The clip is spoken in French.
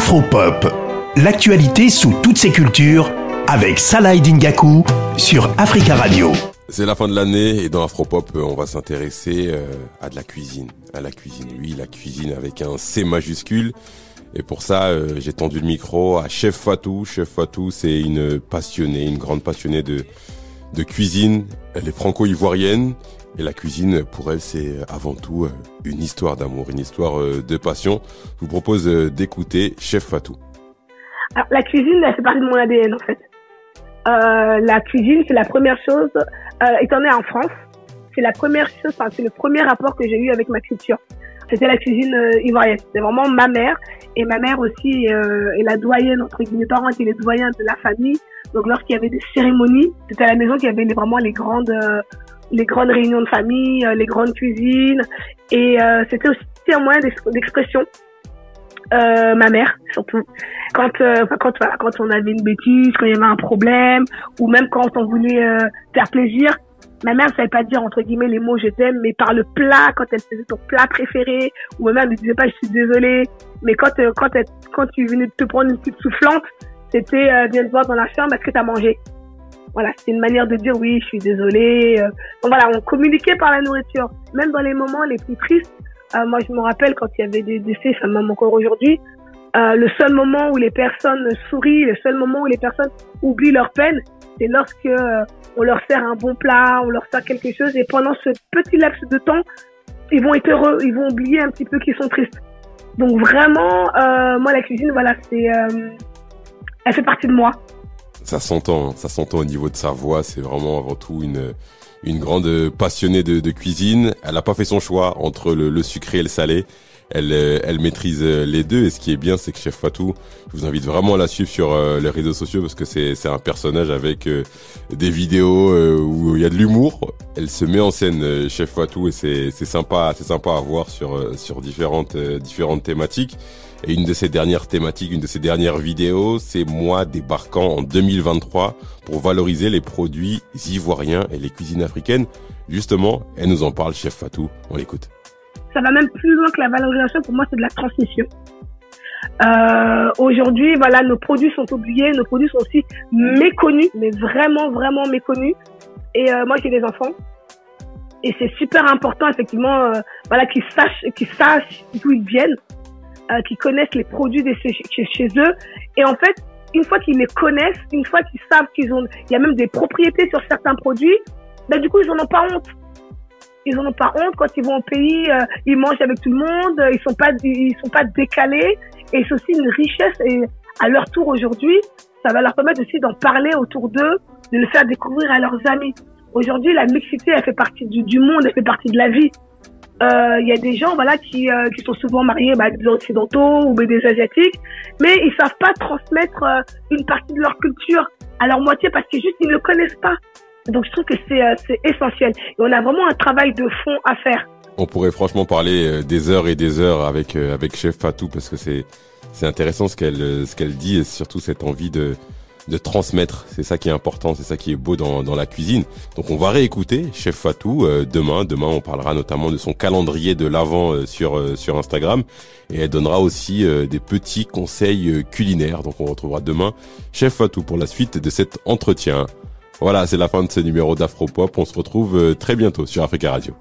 Afropop, l'actualité sous toutes ses cultures avec Salah Dingaku sur Africa Radio. C'est la fin de l'année et dans Afropop, on va s'intéresser euh, à de la cuisine. À la cuisine, oui, la cuisine avec un C majuscule. Et pour ça, euh, j'ai tendu le micro à Chef Fatou. Chef Fatou, c'est une passionnée, une grande passionnée de, de cuisine. Elle est franco-ivoirienne. Et la cuisine, pour elle, c'est avant tout euh, une histoire d'amour, une histoire de passion. Je vous propose d'écouter Chef Fatou. Alors, la cuisine, fait partie de mon ADN, en fait. Euh, la cuisine, c'est la première chose, euh, étant né en France, c'est la première chose, enfin, c'est le premier rapport que j'ai eu avec ma culture. C'était la cuisine euh, ivoirienne. C'est vraiment ma mère. Et ma mère aussi euh, est la doyenne, entre guillemets, parents étaient les doyens de la famille. Donc, lorsqu'il y avait des cérémonies, c'était à la maison qu'il y avait vraiment les grandes, euh, les grandes réunions de famille, les grandes cuisines. Et c'était aussi un moyen d'expression euh, ma mère surtout quand euh, quand voilà, quand on avait une bêtise quand il y avait un problème ou même quand on voulait euh, faire plaisir ma mère ne savait pas dire entre guillemets les mots je t'aime mais par le plat quand elle faisait ton plat préféré ou même elle ne disait pas je suis désolée mais quand euh, quand elle, quand tu venais de te prendre une petite soufflante c'était euh, viens te voir dans la chambre est-ce que tu as mangé voilà, c'est une manière de dire oui, je suis désolée. Donc voilà, on communiquait par la nourriture. Même dans les moments les plus tristes, euh, moi, je me rappelle quand il y avait des décès, ça m'aime encore aujourd'hui. Euh, le seul moment où les personnes sourient, le seul moment où les personnes oublient leur peine, c'est lorsque euh, on leur sert un bon plat, on leur sert quelque chose, et pendant ce petit laps de temps, ils vont être heureux, ils vont oublier un petit peu qu'ils sont tristes. Donc vraiment, euh, moi la cuisine, voilà, c'est, euh, elle fait partie de moi. Ça s'entend, ça s'entend au niveau de sa voix. C'est vraiment avant tout une une grande passionnée de, de cuisine. Elle n'a pas fait son choix entre le, le, sucré et le salé. Elle, euh, elle maîtrise euh, les deux et ce qui est bien c'est que Chef Fatou, je vous invite vraiment à la suivre sur euh, les réseaux sociaux parce que c'est un personnage avec des vidéos où il y a de l'humour. Elle se met en scène Chef Fatou et c'est sympa c'est sympa à voir sur sur différentes différentes thématiques. Et une de ces dernières thématiques, une de ces dernières vidéos, c'est moi débarquant en 2023 pour valoriser les produits ivoiriens et les cuisines africaines. Justement, elle nous en parle, chef Fatou. On l'écoute. Ça va même plus loin que la valorisation. Pour moi, c'est de la transmission. Euh, Aujourd'hui, voilà, nos produits sont oubliés, nos produits sont aussi méconnus, mais vraiment, vraiment méconnus. Et euh, moi, j'ai des enfants. Et c'est super important, effectivement, euh, voilà, qu'ils sachent, qu'ils sachent d'où ils viennent euh, qui connaissent les produits de chez, eux. Et en fait, une fois qu'ils les connaissent, une fois qu'ils savent qu'ils ont, il y a même des propriétés sur certains produits, ben du coup ils en ont pas honte. Ils en ont pas honte quand ils vont au pays, euh, ils mangent avec tout le monde, ils sont pas, ils sont pas décalés. Et c'est aussi une richesse. Et à leur tour aujourd'hui, ça va leur permettre aussi d'en parler autour d'eux, de le faire découvrir à leurs amis. Aujourd'hui, la mixité, elle fait partie du, monde, elle fait partie de la vie. Il euh, y a des gens voilà qui, euh, qui sont souvent mariés bah, des occidentaux ou des asiatiques mais ils savent pas transmettre euh, une partie de leur culture à leur moitié parce que juste ils ne connaissent pas. Donc je trouve que c'est c'est essentiel. Et on a vraiment un travail de fond à faire. On pourrait franchement parler des heures et des heures avec avec chef Fatou parce que c'est c'est intéressant ce qu'elle ce qu'elle dit et surtout cette envie de de transmettre. C'est ça qui est important, c'est ça qui est beau dans, dans la cuisine. Donc on va réécouter Chef Fatou euh, demain. Demain, on parlera notamment de son calendrier de l'avant euh, sur euh, sur Instagram et elle donnera aussi des petits conseils culinaires. Donc on retrouvera demain Chef Fatou pour la suite de cet entretien. Voilà, c'est la fin de ce numéro d'Afropop. On se retrouve très bientôt sur Africa Radio.